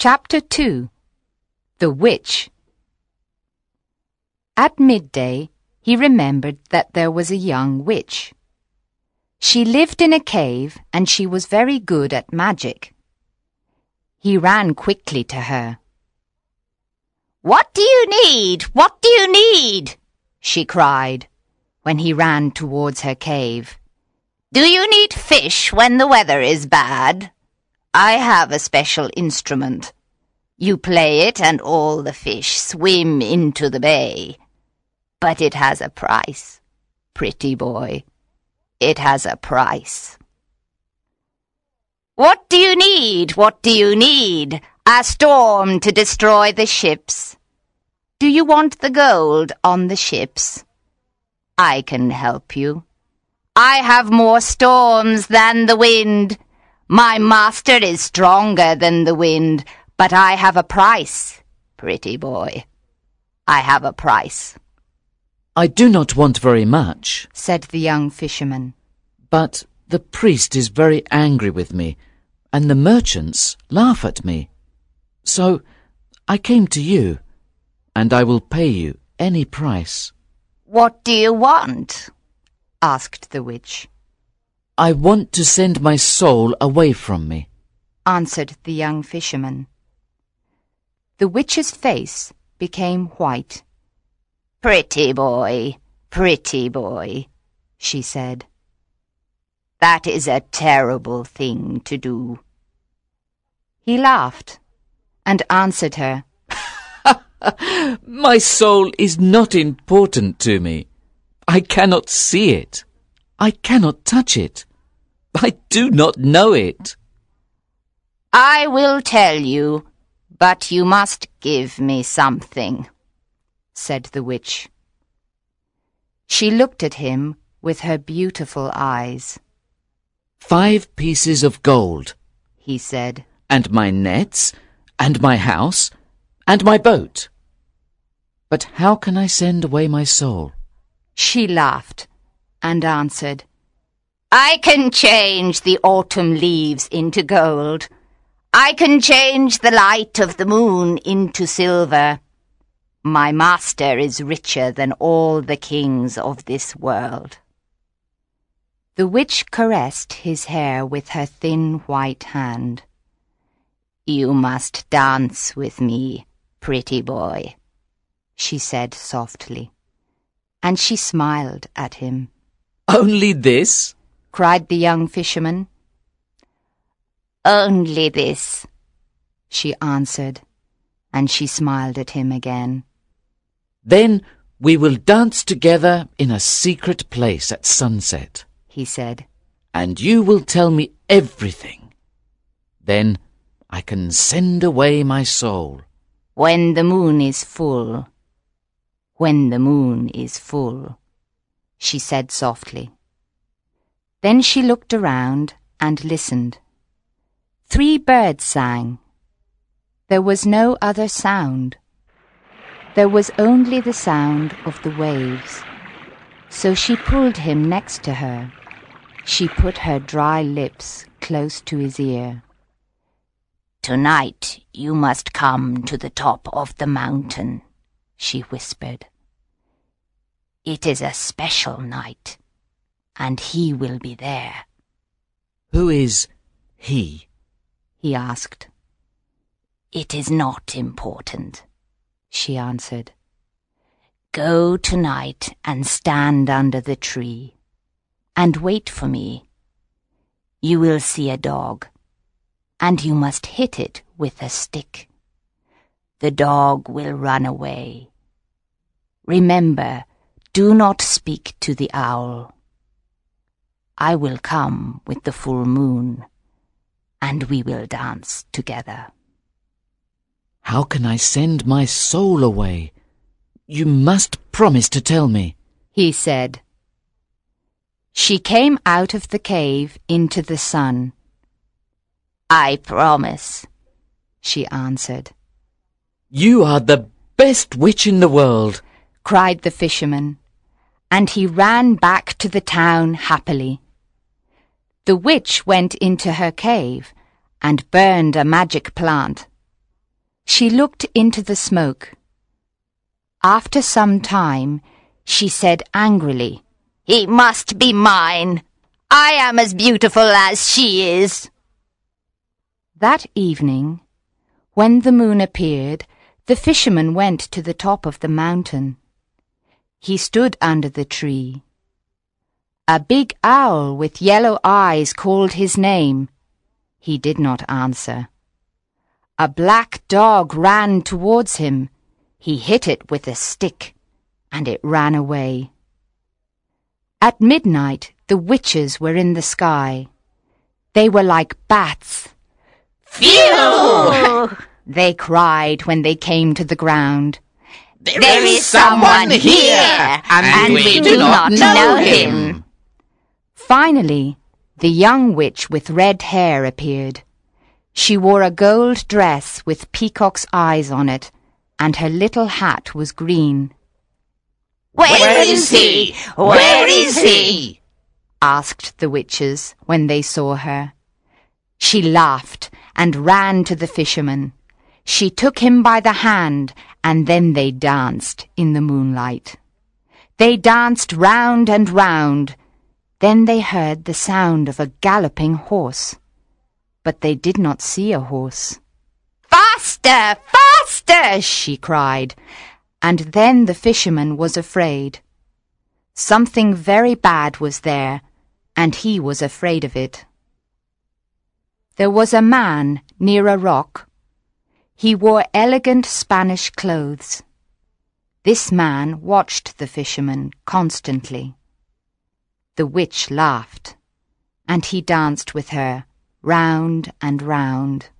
Chapter 2 The Witch At midday, he remembered that there was a young witch. She lived in a cave and she was very good at magic. He ran quickly to her. What do you need? What do you need? she cried when he ran towards her cave. Do you need fish when the weather is bad? I have a special instrument. You play it and all the fish swim into the bay. But it has a price, pretty boy. It has a price. What do you need? What do you need? A storm to destroy the ships. Do you want the gold on the ships? I can help you. I have more storms than the wind. My master is stronger than the wind, but I have a price, pretty boy. I have a price. I do not want very much, said the young fisherman. But the priest is very angry with me, and the merchants laugh at me. So I came to you and I will pay you any price. What do you want? asked the witch. I want to send my soul away from me, answered the young fisherman. The witch's face became white. Pretty boy, pretty boy, she said. That is a terrible thing to do. He laughed and answered her My soul is not important to me. I cannot see it. I cannot touch it. I do not know it. I will tell you, but you must give me something, said the witch. She looked at him with her beautiful eyes. Five pieces of gold, he said. And my nets, and my house, and my boat. But how can I send away my soul? She laughed and answered, I can change the autumn leaves into gold. I can change the light of the moon into silver. My master is richer than all the kings of this world. The witch caressed his hair with her thin white hand. You must dance with me, pretty boy, she said softly, and she smiled at him. Only this? Cried the young fisherman. Only this, she answered, and she smiled at him again. Then we will dance together in a secret place at sunset, he said. And you will tell me everything. Then I can send away my soul. When the moon is full, when the moon is full, she said softly. Then she looked around and listened. Three birds sang. There was no other sound. There was only the sound of the waves. So she pulled him next to her. She put her dry lips close to his ear. Tonight you must come to the top of the mountain, she whispered. It is a special night, and he will be there. Who is he? he asked. It is not important, she answered. Go tonight and stand under the tree, and wait for me. You will see a dog and you must hit it with a stick. The dog will run away. Remember, do not speak to the owl. I will come with the full moon, and we will dance together. How can I send my soul away? You must promise to tell me, he said. She came out of the cave into the sun. I promise, she answered. You are the best witch in the world, cried the fisherman, and he ran back to the town happily. The witch went into her cave and burned a magic plant. She looked into the smoke. After some time, she said angrily, He must be mine. I am as beautiful as she is. That evening, when the moon appeared, the fisherman went to the top of the mountain. He stood under the tree. A big owl with yellow eyes called his name. He did not answer. A black dog ran towards him. He hit it with a stick, and it ran away. At midnight, the witches were in the sky. They were like bats. Phew! They cried when they came to the ground. There is someone here, and we do not know him. Finally, the young witch with red hair appeared. She wore a gold dress with peacock's eyes on it, and her little hat was green. Where is he? Where is he? asked the witches when they saw her. She laughed and ran to the fisherman. She took him by the hand, and then they danced in the moonlight. They danced round and round. Then they heard the sound of a galloping horse. But they did not see a horse. Faster! Faster! she cried. And then the fisherman was afraid. Something very bad was there, and he was afraid of it. There was a man near a rock he wore elegant Spanish clothes. This man watched the fisherman constantly. The witch laughed, and he danced with her round and round.